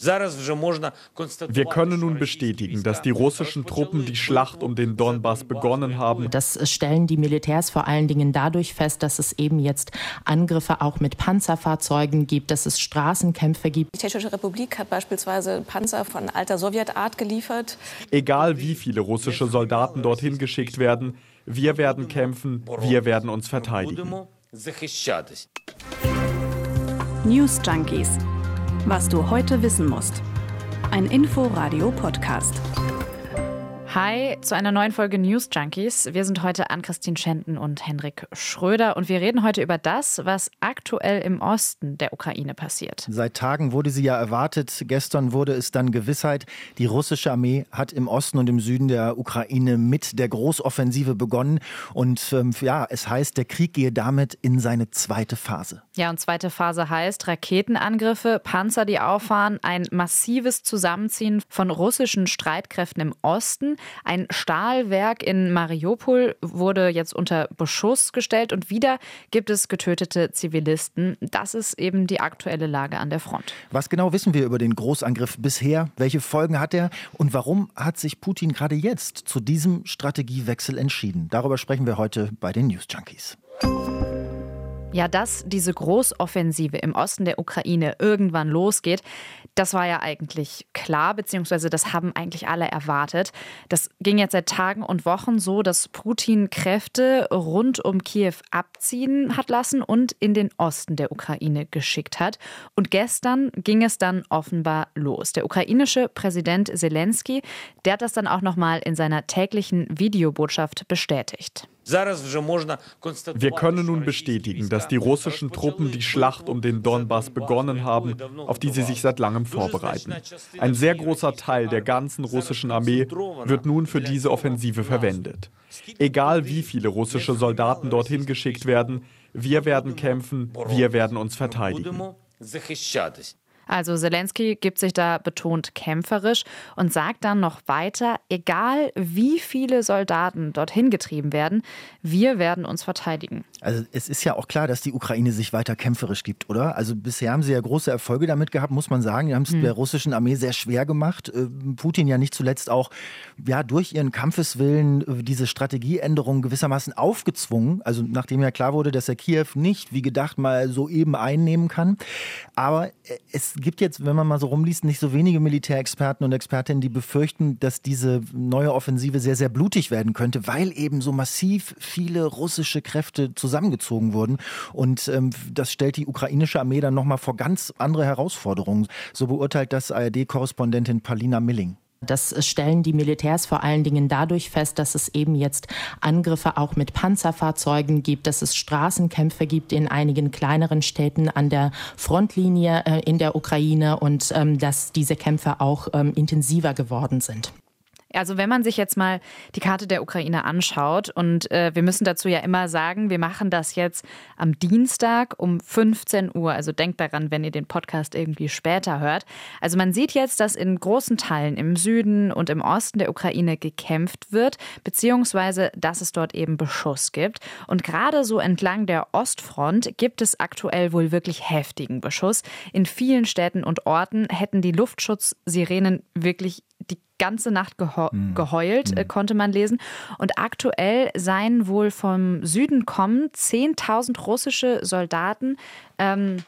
Wir können nun bestätigen, dass die russischen Truppen die Schlacht um den Donbass begonnen haben. Das stellen die Militärs vor allen Dingen dadurch fest, dass es eben jetzt Angriffe auch mit Panzerfahrzeugen gibt, dass es Straßenkämpfe gibt. Die Tschechische Republik hat beispielsweise Panzer von alter Sowjetart geliefert. Egal wie viele russische Soldaten dorthin geschickt werden, wir werden kämpfen, wir werden uns verteidigen. News Junkies was du heute wissen musst. Ein Info-Radio-Podcast. Hi zu einer neuen Folge News Junkies. Wir sind heute an Christine Schenten und Henrik Schröder und wir reden heute über das, was aktuell im Osten der Ukraine passiert. Seit Tagen wurde sie ja erwartet. Gestern wurde es dann Gewissheit. Die russische Armee hat im Osten und im Süden der Ukraine mit der Großoffensive begonnen. Und ähm, ja, es heißt, der Krieg gehe damit in seine zweite Phase. Ja, und zweite Phase heißt Raketenangriffe, Panzer, die auffahren, ein massives Zusammenziehen von russischen Streitkräften im Osten. Ein Stahlwerk in Mariupol wurde jetzt unter Beschuss gestellt und wieder gibt es getötete Zivilisten. Das ist eben die aktuelle Lage an der Front. Was genau wissen wir über den Großangriff bisher? Welche Folgen hat er? Und warum hat sich Putin gerade jetzt zu diesem Strategiewechsel entschieden? Darüber sprechen wir heute bei den News Junkies. Ja, dass diese Großoffensive im Osten der Ukraine irgendwann losgeht, das war ja eigentlich klar, beziehungsweise das haben eigentlich alle erwartet. Das ging jetzt seit Tagen und Wochen so, dass Putin Kräfte rund um Kiew abziehen hat lassen und in den Osten der Ukraine geschickt hat. Und gestern ging es dann offenbar los. Der ukrainische Präsident Zelensky, der hat das dann auch nochmal in seiner täglichen Videobotschaft bestätigt. Wir können nun bestätigen, dass die russischen Truppen die Schlacht um den Donbass begonnen haben, auf die sie sich seit langem vorbereiten. Ein sehr großer Teil der ganzen russischen Armee wird nun für diese Offensive verwendet. Egal wie viele russische Soldaten dorthin geschickt werden, wir werden kämpfen, wir werden uns verteidigen. Also Zelensky gibt sich da betont kämpferisch und sagt dann noch weiter, egal wie viele Soldaten dorthin getrieben werden, wir werden uns verteidigen. Also es ist ja auch klar, dass die Ukraine sich weiter kämpferisch gibt, oder? Also bisher haben sie ja große Erfolge damit gehabt, muss man sagen. Die haben es hm. der russischen Armee sehr schwer gemacht. Äh, Putin ja nicht zuletzt auch ja, durch ihren Kampfeswillen äh, diese Strategieänderung gewissermaßen aufgezwungen. Also nachdem ja klar wurde, dass er Kiew nicht, wie gedacht, mal so eben einnehmen kann. Aber äh, es gibt jetzt, wenn man mal so rumliest, nicht so wenige Militärexperten und Expertinnen, die befürchten, dass diese neue Offensive sehr, sehr blutig werden könnte, weil eben so massiv viele russische Kräfte zusammengezogen wurden. Und ähm, das stellt die ukrainische Armee dann nochmal vor ganz andere Herausforderungen. So beurteilt das ARD-Korrespondentin Palina Milling. Das stellen die Militärs vor allen Dingen dadurch fest, dass es eben jetzt Angriffe auch mit Panzerfahrzeugen gibt, dass es Straßenkämpfe gibt in einigen kleineren Städten an der Frontlinie äh, in der Ukraine und ähm, dass diese Kämpfe auch ähm, intensiver geworden sind. Also wenn man sich jetzt mal die Karte der Ukraine anschaut und äh, wir müssen dazu ja immer sagen, wir machen das jetzt am Dienstag um 15 Uhr. Also denkt daran, wenn ihr den Podcast irgendwie später hört. Also man sieht jetzt, dass in großen Teilen im Süden und im Osten der Ukraine gekämpft wird, beziehungsweise dass es dort eben Beschuss gibt. Und gerade so entlang der Ostfront gibt es aktuell wohl wirklich heftigen Beschuss. In vielen Städten und Orten hätten die Luftschutzsirenen wirklich die ganze Nacht mhm. geheult, mhm. konnte man lesen. Und aktuell seien wohl vom Süden kommen 10.000 russische Soldaten. Ähm,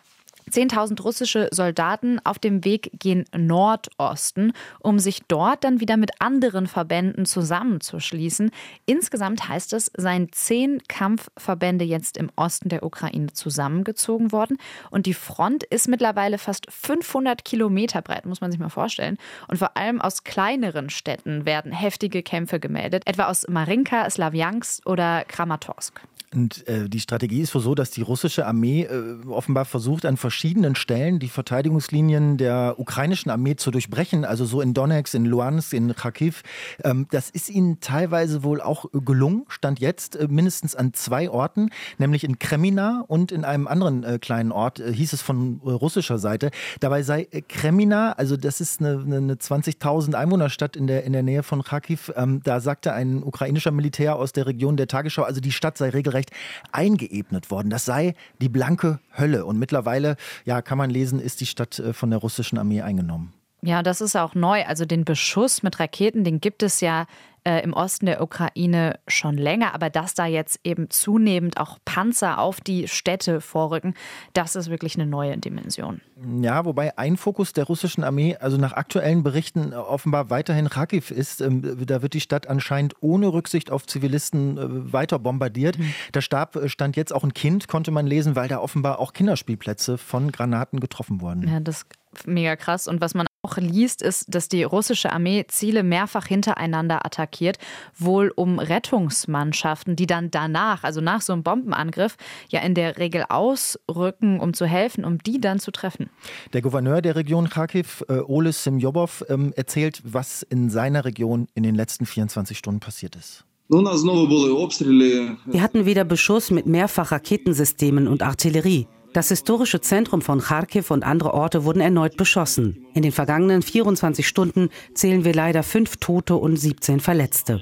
10.000 russische Soldaten auf dem Weg gen Nordosten, um sich dort dann wieder mit anderen Verbänden zusammenzuschließen. Insgesamt heißt es, seien zehn Kampfverbände jetzt im Osten der Ukraine zusammengezogen worden. Und die Front ist mittlerweile fast 500 Kilometer breit, muss man sich mal vorstellen. Und vor allem aus kleineren Städten werden heftige Kämpfe gemeldet, etwa aus Marinka, Slavjansk oder Kramatorsk. Und äh, die Strategie ist so, dass die russische Armee äh, offenbar versucht, an verschiedenen Stellen die Verteidigungslinien der ukrainischen Armee zu durchbrechen. Also so in Donetsk, in Luhansk, in Kharkiv. Ähm, das ist ihnen teilweise wohl auch gelungen, stand jetzt äh, mindestens an zwei Orten, nämlich in Kremina und in einem anderen äh, kleinen Ort, äh, hieß es von äh, russischer Seite. Dabei sei Kremina, also das ist eine, eine 20.000 Einwohnerstadt in der, in der Nähe von Kharkiv, ähm, da sagte ein ukrainischer Militär aus der Region der Tagesschau, also die Stadt sei regelrecht regelrecht eingeebnet worden. Das sei die blanke Hölle. Und mittlerweile, ja, kann man lesen, ist die Stadt äh, von der russischen Armee eingenommen. Ja, das ist auch neu. Also den Beschuss mit Raketen, den gibt es ja äh, im Osten der Ukraine schon länger. Aber dass da jetzt eben zunehmend auch Panzer auf die Städte vorrücken, das ist wirklich eine neue Dimension. Ja, wobei ein Fokus der russischen Armee, also nach aktuellen Berichten, äh, offenbar weiterhin Kharkiv ist. Ähm, da wird die Stadt anscheinend ohne Rücksicht auf Zivilisten äh, weiter bombardiert. Mhm. Da starb, äh, stand jetzt auch ein Kind, konnte man lesen, weil da offenbar auch Kinderspielplätze von Granaten getroffen wurden. Ja, das ist mega krass. Und was man auch liest, ist, dass die russische Armee Ziele mehrfach hintereinander attackiert, wohl um Rettungsmannschaften, die dann danach, also nach so einem Bombenangriff, ja in der Regel ausrücken, um zu helfen, um die dann zu treffen. Der Gouverneur der Region Kharkiv, äh, Ole Simjobov, ähm, erzählt, was in seiner Region in den letzten 24 Stunden passiert ist. Wir hatten wieder Beschuss mit mehrfach Raketensystemen und Artillerie. Das historische Zentrum von Kharkiv und andere Orte wurden erneut beschossen. In den vergangenen 24 Stunden zählen wir leider fünf Tote und 17 Verletzte.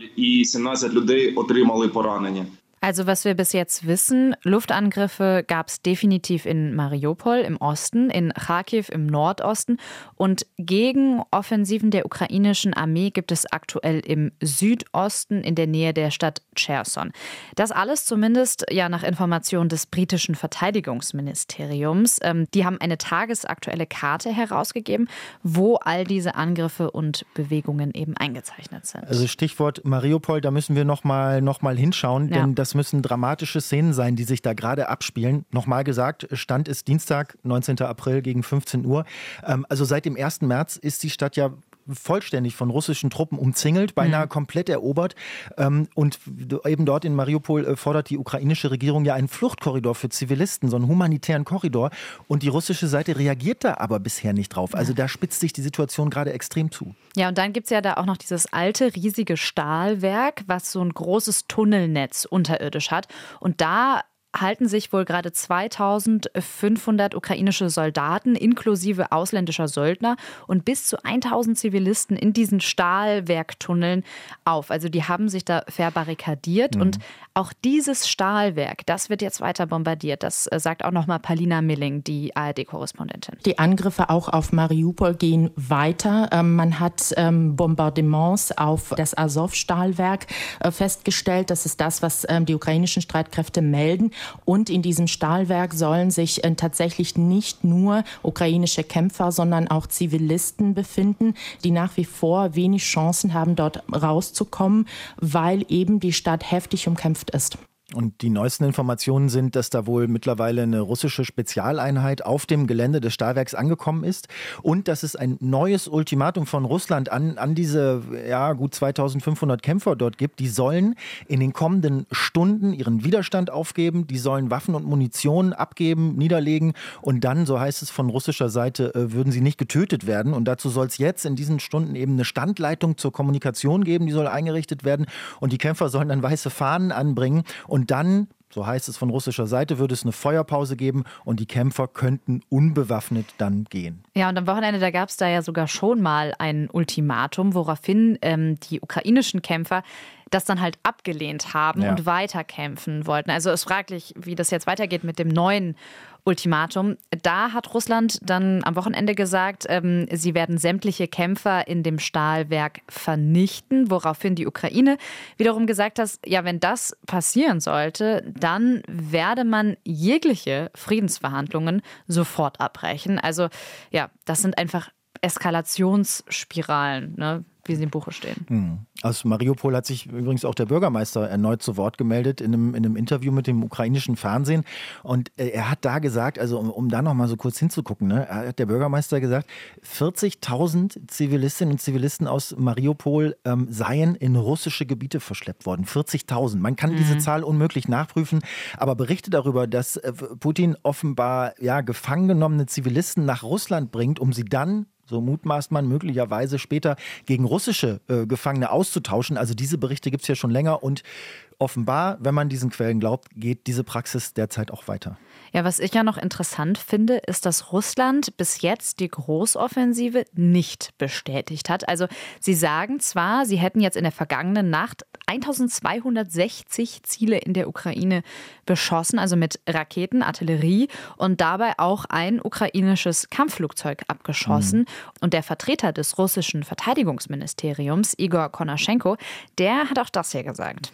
Also was wir bis jetzt wissen, Luftangriffe gab es definitiv in Mariupol im Osten, in Kharkiv im Nordosten und Gegenoffensiven der ukrainischen Armee gibt es aktuell im Südosten in der Nähe der Stadt Cherson. Das alles zumindest ja nach Informationen des britischen Verteidigungsministeriums. Ähm, die haben eine tagesaktuelle Karte herausgegeben, wo all diese Angriffe und Bewegungen eben eingezeichnet sind. Also Stichwort Mariupol, da müssen wir nochmal noch mal hinschauen, denn ja. das das müssen dramatische Szenen sein, die sich da gerade abspielen. Nochmal gesagt, Stand ist Dienstag, 19. April gegen 15 Uhr. Ähm, also seit dem 1. März ist die Stadt ja vollständig von russischen Truppen umzingelt, beinahe mhm. komplett erobert. Ähm, und eben dort in Mariupol äh, fordert die ukrainische Regierung ja einen Fluchtkorridor für Zivilisten, so einen humanitären Korridor. Und die russische Seite reagiert da aber bisher nicht drauf. Also da spitzt sich die Situation gerade extrem zu. Ja, und dann gibt es ja da auch noch dieses alte, riesige Stahlwerk, was so ein großes Tunnelnetz unterirdisch hat. Und da halten sich wohl gerade 2500 ukrainische Soldaten inklusive ausländischer Söldner und bis zu 1000 Zivilisten in diesen Stahlwerktunneln auf. Also die haben sich da verbarrikadiert mhm. und auch dieses Stahlwerk, das wird jetzt weiter bombardiert. Das äh, sagt auch nochmal Palina Milling, die ARD-Korrespondentin. Die Angriffe auch auf Mariupol gehen weiter. Ähm, man hat ähm, Bombardements auf das Azov-Stahlwerk äh, festgestellt. Das ist das, was ähm, die ukrainischen Streitkräfte melden. Und in diesem Stahlwerk sollen sich äh, tatsächlich nicht nur ukrainische Kämpfer, sondern auch Zivilisten befinden, die nach wie vor wenig Chancen haben, dort rauszukommen, weil eben die Stadt heftig umkämpft ist. Und die neuesten Informationen sind, dass da wohl mittlerweile eine russische Spezialeinheit auf dem Gelände des Stahlwerks angekommen ist und dass es ein neues Ultimatum von Russland an, an diese ja, gut 2500 Kämpfer dort gibt. Die sollen in den kommenden Stunden ihren Widerstand aufgeben, die sollen Waffen und Munition abgeben, niederlegen und dann, so heißt es von russischer Seite, äh, würden sie nicht getötet werden. Und dazu soll es jetzt in diesen Stunden eben eine Standleitung zur Kommunikation geben, die soll eingerichtet werden und die Kämpfer sollen dann weiße Fahnen anbringen. Und und dann, so heißt es von russischer Seite, würde es eine Feuerpause geben und die Kämpfer könnten unbewaffnet dann gehen. Ja, und am Wochenende, da gab es da ja sogar schon mal ein Ultimatum, woraufhin ähm, die ukrainischen Kämpfer das dann halt abgelehnt haben ja. und weiterkämpfen wollten. Also es ist fraglich, wie das jetzt weitergeht mit dem neuen Ultimatum. Da hat Russland dann am Wochenende gesagt, ähm, sie werden sämtliche Kämpfer in dem Stahlwerk vernichten, woraufhin die Ukraine wiederum gesagt hat, ja, wenn das passieren sollte, dann werde man jegliche Friedensverhandlungen sofort abbrechen. Also ja, das sind einfach Eskalationsspiralen. Ne? wie sie im Buche stehen. Hm. Aus Mariupol hat sich übrigens auch der Bürgermeister erneut zu Wort gemeldet in einem, in einem Interview mit dem ukrainischen Fernsehen. Und äh, er hat da gesagt, also um, um da nochmal so kurz hinzugucken, ne, hat der Bürgermeister gesagt, 40.000 Zivilistinnen und Zivilisten aus Mariupol ähm, seien in russische Gebiete verschleppt worden. 40.000. Man kann mhm. diese Zahl unmöglich nachprüfen, aber berichte darüber, dass äh, Putin offenbar ja, gefangen genommene Zivilisten nach Russland bringt, um sie dann so mutmaßt man möglicherweise später gegen russische äh, Gefangene auszutauschen. Also diese Berichte gibt es ja schon länger und offenbar, wenn man diesen Quellen glaubt, geht diese Praxis derzeit auch weiter. Ja, was ich ja noch interessant finde, ist, dass Russland bis jetzt die Großoffensive nicht bestätigt hat. Also sie sagen zwar, sie hätten jetzt in der vergangenen Nacht 1260 Ziele in der Ukraine beschossen, also mit Raketen, Artillerie und dabei auch ein ukrainisches Kampfflugzeug abgeschossen. Mhm. Und der Vertreter des russischen Verteidigungsministeriums, Igor Konaschenko, der hat auch das hier gesagt.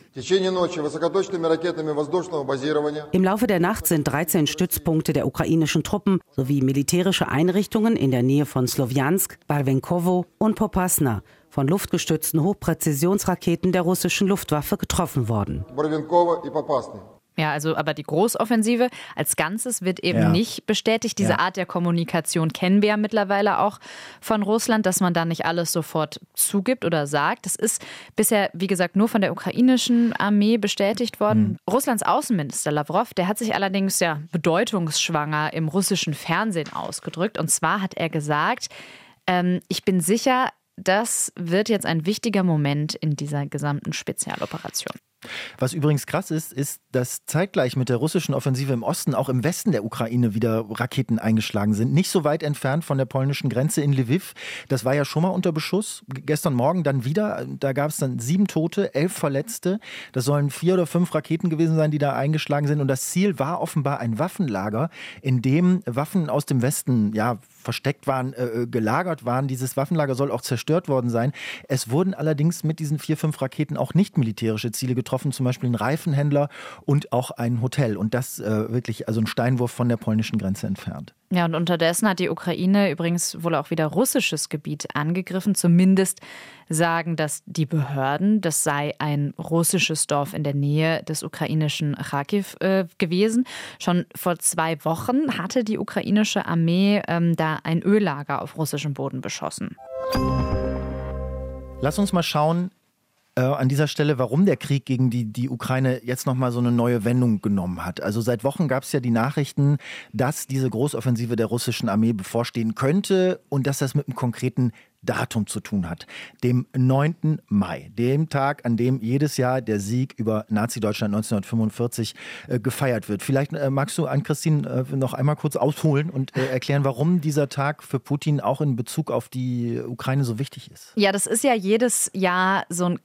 Im Laufe der Nacht sind 13 Stützpunkte der ukrainischen Truppen sowie militärische Einrichtungen in der Nähe von Slowiansk, Barvenkovo und Popasna von luftgestützten Hochpräzisionsraketen der russischen Luftwaffe getroffen worden. Ja, also aber die Großoffensive als Ganzes wird eben ja. nicht bestätigt. Diese ja. Art der Kommunikation kennen wir ja mittlerweile auch von Russland, dass man da nicht alles sofort zugibt oder sagt. Das ist bisher, wie gesagt, nur von der ukrainischen Armee bestätigt worden. Mhm. Russlands Außenminister Lavrov, der hat sich allerdings ja bedeutungsschwanger im russischen Fernsehen ausgedrückt. Und zwar hat er gesagt, ähm, ich bin sicher, das wird jetzt ein wichtiger Moment in dieser gesamten Spezialoperation. Was übrigens krass ist, ist, dass zeitgleich mit der russischen Offensive im Osten auch im Westen der Ukraine wieder Raketen eingeschlagen sind. Nicht so weit entfernt von der polnischen Grenze in Lviv. Das war ja schon mal unter Beschuss. Gestern Morgen dann wieder. Da gab es dann sieben Tote, elf Verletzte. Das sollen vier oder fünf Raketen gewesen sein, die da eingeschlagen sind. Und das Ziel war offenbar ein Waffenlager, in dem Waffen aus dem Westen ja versteckt waren, äh, äh, gelagert waren. Dieses Waffenlager soll auch zerstört worden sein. Es wurden allerdings mit diesen vier, fünf Raketen auch nicht militärische Ziele getroffen, zum Beispiel ein Reifenhändler und auch ein Hotel. Und das äh, wirklich also ein Steinwurf von der polnischen Grenze entfernt. Ja, und unterdessen hat die Ukraine übrigens wohl auch wieder russisches Gebiet angegriffen. Zumindest sagen das die Behörden. Das sei ein russisches Dorf in der Nähe des ukrainischen Kharkiv äh, gewesen. Schon vor zwei Wochen hatte die ukrainische Armee ähm, da ein Öllager auf russischem Boden beschossen. Lass uns mal schauen, äh, an dieser Stelle, warum der Krieg gegen die, die Ukraine jetzt nochmal so eine neue Wendung genommen hat. Also seit Wochen gab es ja die Nachrichten, dass diese Großoffensive der russischen Armee bevorstehen könnte und dass das mit einem konkreten Datum zu tun hat. Dem 9. Mai, dem Tag, an dem jedes Jahr der Sieg über Nazi-Deutschland 1945 äh, gefeiert wird. Vielleicht äh, magst du an Christine äh, noch einmal kurz ausholen und äh, erklären, warum dieser Tag für Putin auch in Bezug auf die Ukraine so wichtig ist. Ja, das ist ja jedes Jahr so ein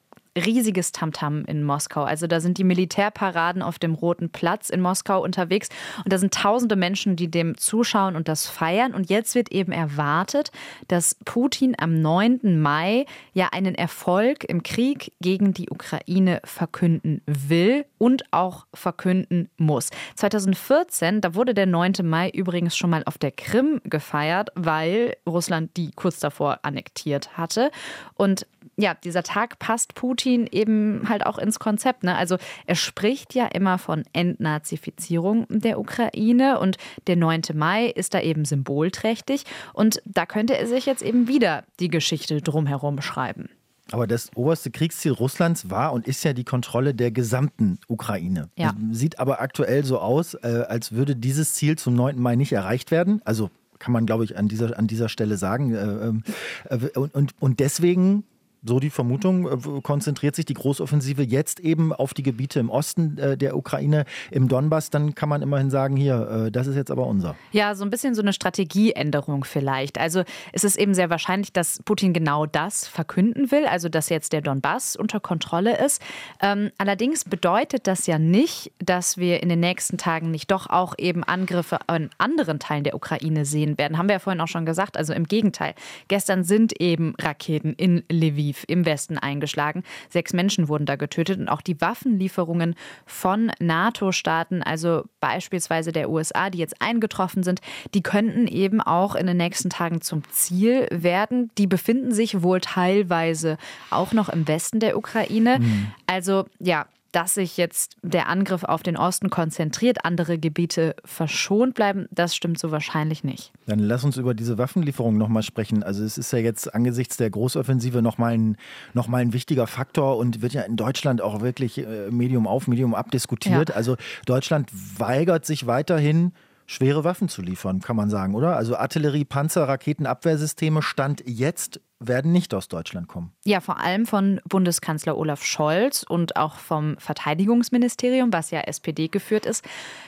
riesiges Tamtam in Moskau. Also da sind die Militärparaden auf dem Roten Platz in Moskau unterwegs und da sind tausende Menschen, die dem zuschauen und das feiern. Und jetzt wird eben erwartet, dass Putin am 9. Mai ja einen Erfolg im Krieg gegen die Ukraine verkünden will und auch verkünden muss. 2014, da wurde der 9. Mai übrigens schon mal auf der Krim gefeiert, weil Russland die kurz davor annektiert hatte. Und ja, dieser Tag passt Putin eben halt auch ins Konzept. Ne? Also er spricht ja immer von Entnazifizierung der Ukraine und der 9. Mai ist da eben symbolträchtig und da könnte er sich jetzt eben wieder die Geschichte drumherum schreiben. Aber das oberste Kriegsziel Russlands war und ist ja die Kontrolle der gesamten Ukraine. Ja. Sieht aber aktuell so aus, äh, als würde dieses Ziel zum 9. Mai nicht erreicht werden. Also kann man, glaube ich, an dieser, an dieser Stelle sagen. Äh, ähm, äh, und, und, und deswegen so die Vermutung, äh, konzentriert sich die Großoffensive jetzt eben auf die Gebiete im Osten äh, der Ukraine, im Donbass, dann kann man immerhin sagen, hier, äh, das ist jetzt aber unser. Ja, so ein bisschen so eine Strategieänderung vielleicht. Also es ist eben sehr wahrscheinlich, dass Putin genau das verkünden will, also dass jetzt der Donbass unter Kontrolle ist. Ähm, allerdings bedeutet das ja nicht, dass wir in den nächsten Tagen nicht doch auch eben Angriffe an anderen Teilen der Ukraine sehen werden. Haben wir ja vorhin auch schon gesagt. Also im Gegenteil. Gestern sind eben Raketen in Lviv Lviv im Westen eingeschlagen. Sechs Menschen wurden da getötet und auch die Waffenlieferungen von NATO-Staaten, also beispielsweise der USA, die jetzt eingetroffen sind, die könnten eben auch in den nächsten Tagen zum Ziel werden. Die befinden sich wohl teilweise auch noch im Westen der Ukraine. Mhm. Also ja, dass sich jetzt der Angriff auf den Osten konzentriert, andere Gebiete verschont bleiben, das stimmt so wahrscheinlich nicht. Dann lass uns über diese Waffenlieferung nochmal sprechen. Also es ist ja jetzt angesichts der Großoffensive nochmal ein, noch mal ein wichtiger Faktor und wird ja in Deutschland auch wirklich äh, Medium auf, Medium ab diskutiert. Ja. Also Deutschland weigert sich weiterhin, schwere Waffen zu liefern, kann man sagen, oder? Also Artillerie, Panzer, Raketenabwehrsysteme stand jetzt werden nicht aus Deutschland kommen. Ja, vor allem von Bundeskanzler Olaf Scholz und auch vom Verteidigungsministerium, was ja SPD geführt ist,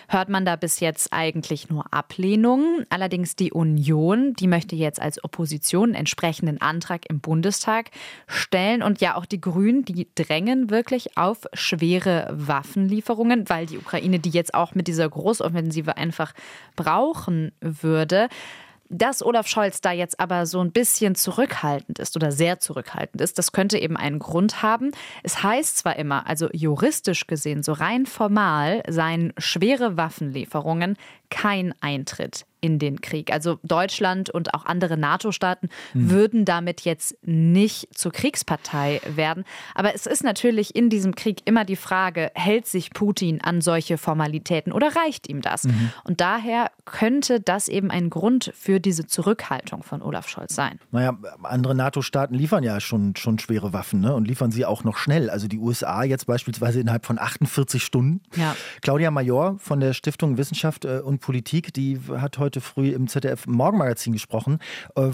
hört man da bis jetzt eigentlich nur Ablehnungen. Allerdings die Union, die möchte jetzt als Opposition einen entsprechenden Antrag im Bundestag stellen. Und ja, auch die Grünen, die drängen wirklich auf schwere Waffenlieferungen, weil die Ukraine die jetzt auch mit dieser Großoffensive einfach brauchen würde. Dass Olaf Scholz da jetzt aber so ein bisschen zurückhaltend ist oder sehr zurückhaltend ist, das könnte eben einen Grund haben. Es heißt zwar immer, also juristisch gesehen, so rein formal, seien schwere Waffenlieferungen kein Eintritt in den Krieg. Also Deutschland und auch andere NATO-Staaten mhm. würden damit jetzt nicht zur Kriegspartei werden. Aber es ist natürlich in diesem Krieg immer die Frage, hält sich Putin an solche Formalitäten oder reicht ihm das? Mhm. Und daher könnte das eben ein Grund für diese Zurückhaltung von Olaf Scholz sein. Naja, andere NATO-Staaten liefern ja schon, schon schwere Waffen ne? und liefern sie auch noch schnell. Also die USA jetzt beispielsweise innerhalb von 48 Stunden. Ja. Claudia Major von der Stiftung Wissenschaft äh, und Politik, die hat heute früh im ZDF Morgenmagazin gesprochen äh,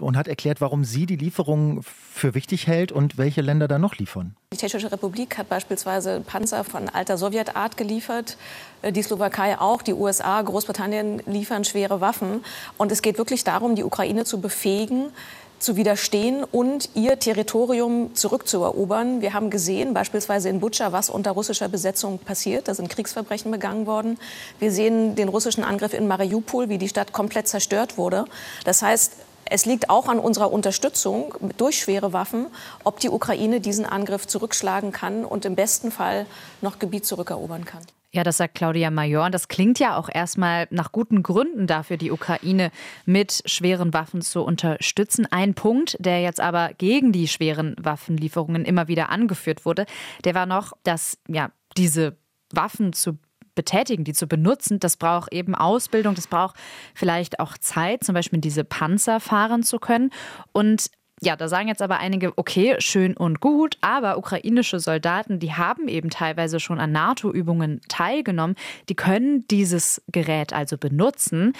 und hat erklärt, warum sie die Lieferungen für wichtig hält und welche Länder da noch liefern. Die Tschechische Republik hat beispielsweise Panzer von alter Sowjetart geliefert, äh, die Slowakei auch, die USA, Großbritannien liefern schwere Waffen. Und es geht wirklich darum, die Ukraine zu befähigen, zu widerstehen und ihr Territorium zurückzuerobern. Wir haben gesehen, beispielsweise in Butscha, was unter russischer Besetzung passiert. Da sind Kriegsverbrechen begangen worden. Wir sehen den russischen Angriff in Mariupol, wie die Stadt komplett zerstört wurde. Das heißt, es liegt auch an unserer Unterstützung durch schwere Waffen, ob die Ukraine diesen Angriff zurückschlagen kann und im besten Fall noch Gebiet zurückerobern kann. Ja, das sagt Claudia Major. Das klingt ja auch erstmal nach guten Gründen dafür, die Ukraine mit schweren Waffen zu unterstützen. Ein Punkt, der jetzt aber gegen die schweren Waffenlieferungen immer wieder angeführt wurde, der war noch, dass ja diese Waffen zu betätigen, die zu benutzen, das braucht eben Ausbildung, das braucht vielleicht auch Zeit, zum Beispiel diese Panzer fahren zu können. Und ja, da sagen jetzt aber einige, okay, schön und gut, aber ukrainische Soldaten, die haben eben teilweise schon an NATO-Übungen teilgenommen, die können dieses Gerät also benutzen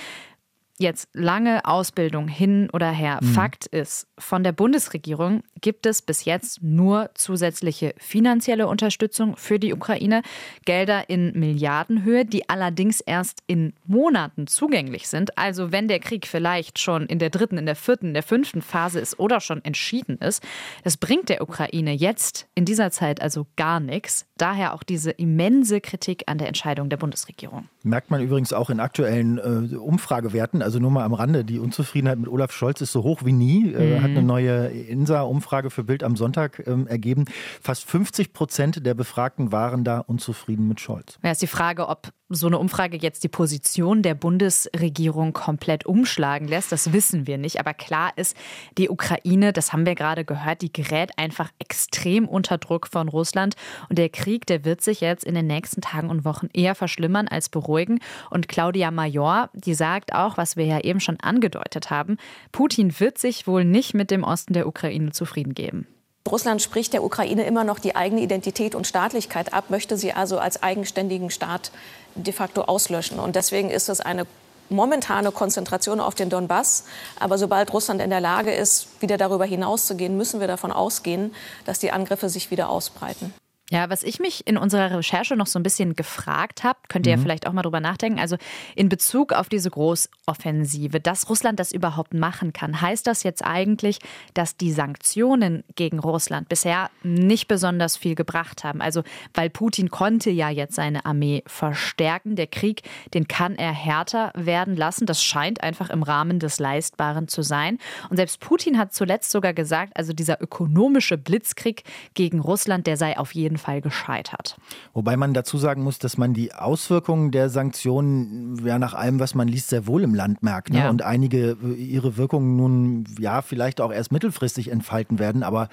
jetzt lange Ausbildung hin oder her. Mhm. Fakt ist, von der Bundesregierung gibt es bis jetzt nur zusätzliche finanzielle Unterstützung für die Ukraine, Gelder in Milliardenhöhe, die allerdings erst in Monaten zugänglich sind. Also wenn der Krieg vielleicht schon in der dritten, in der vierten, in der fünften Phase ist oder schon entschieden ist, das bringt der Ukraine jetzt in dieser Zeit also gar nichts. Daher auch diese immense Kritik an der Entscheidung der Bundesregierung. Merkt man übrigens auch in aktuellen äh, Umfragewerten also nur mal am Rande, die Unzufriedenheit mit Olaf Scholz ist so hoch wie nie. Äh, mhm. Hat eine neue INSA-Umfrage für Bild am Sonntag ähm, ergeben. Fast 50 Prozent der Befragten waren da unzufrieden mit Scholz. Ja, ist die Frage, ob so eine Umfrage jetzt die Position der Bundesregierung komplett umschlagen lässt, das wissen wir nicht. Aber klar ist, die Ukraine, das haben wir gerade gehört, die gerät einfach extrem unter Druck von Russland. Und der Krieg, der wird sich jetzt in den nächsten Tagen und Wochen eher verschlimmern als beruhigen. Und Claudia Major, die sagt auch, was wir ja eben schon angedeutet haben, Putin wird sich wohl nicht mit dem Osten der Ukraine zufrieden geben. Russland spricht der Ukraine immer noch die eigene Identität und Staatlichkeit ab, möchte sie also als eigenständigen Staat de facto auslöschen. Und deswegen ist es eine momentane Konzentration auf den Donbass. Aber sobald Russland in der Lage ist, wieder darüber hinauszugehen, müssen wir davon ausgehen, dass die Angriffe sich wieder ausbreiten. Ja, was ich mich in unserer Recherche noch so ein bisschen gefragt habe, könnt ihr mhm. ja vielleicht auch mal drüber nachdenken. Also in Bezug auf diese Großoffensive, dass Russland das überhaupt machen kann, heißt das jetzt eigentlich, dass die Sanktionen gegen Russland bisher nicht besonders viel gebracht haben? Also, weil Putin konnte ja jetzt seine Armee verstärken. Der Krieg, den kann er härter werden lassen. Das scheint einfach im Rahmen des Leistbaren zu sein. Und selbst Putin hat zuletzt sogar gesagt, also dieser ökonomische Blitzkrieg gegen Russland, der sei auf jeden Fall gescheitert. Wobei man dazu sagen muss, dass man die Auswirkungen der Sanktionen ja nach allem, was man liest, sehr wohl im Land merkt. Ne? Ja. Und einige äh, ihre Wirkungen nun ja vielleicht auch erst mittelfristig entfalten werden. Aber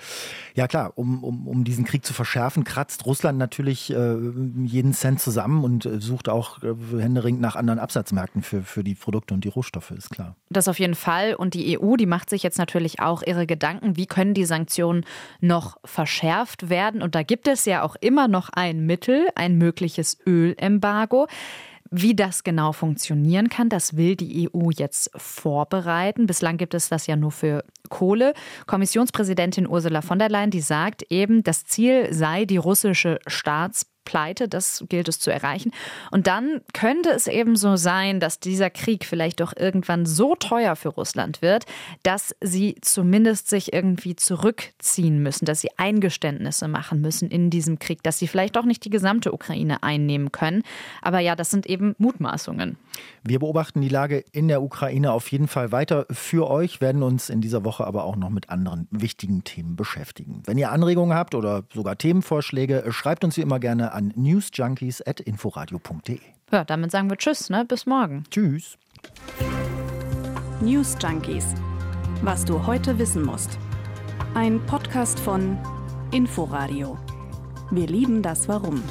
ja klar, um, um, um diesen Krieg zu verschärfen, kratzt Russland natürlich äh, jeden Cent zusammen und äh, sucht auch äh, händeringend nach anderen Absatzmärkten für, für die Produkte und die Rohstoffe, ist klar. Das auf jeden Fall. Und die EU, die macht sich jetzt natürlich auch ihre Gedanken, wie können die Sanktionen noch verschärft werden. Und da gibt es ja auch immer noch ein Mittel, ein mögliches Ölembargo. Wie das genau funktionieren kann, das will die EU jetzt vorbereiten. Bislang gibt es das ja nur für Kohle. Kommissionspräsidentin Ursula von der Leyen, die sagt eben, das Ziel sei die russische Staats Pleite, das gilt es zu erreichen. Und dann könnte es eben so sein, dass dieser Krieg vielleicht doch irgendwann so teuer für Russland wird, dass sie zumindest sich irgendwie zurückziehen müssen, dass sie Eingeständnisse machen müssen in diesem Krieg, dass sie vielleicht auch nicht die gesamte Ukraine einnehmen können. Aber ja, das sind eben Mutmaßungen. Wir beobachten die Lage in der Ukraine auf jeden Fall weiter für euch, werden uns in dieser Woche aber auch noch mit anderen wichtigen Themen beschäftigen. Wenn ihr Anregungen habt oder sogar Themenvorschläge, schreibt uns wie immer gerne an newsjunkies.inforadio.de. Ja, damit sagen wir Tschüss, ne? Bis morgen. Tschüss. News Junkies. Was du heute wissen musst. Ein Podcast von Inforadio. Wir lieben das Warum.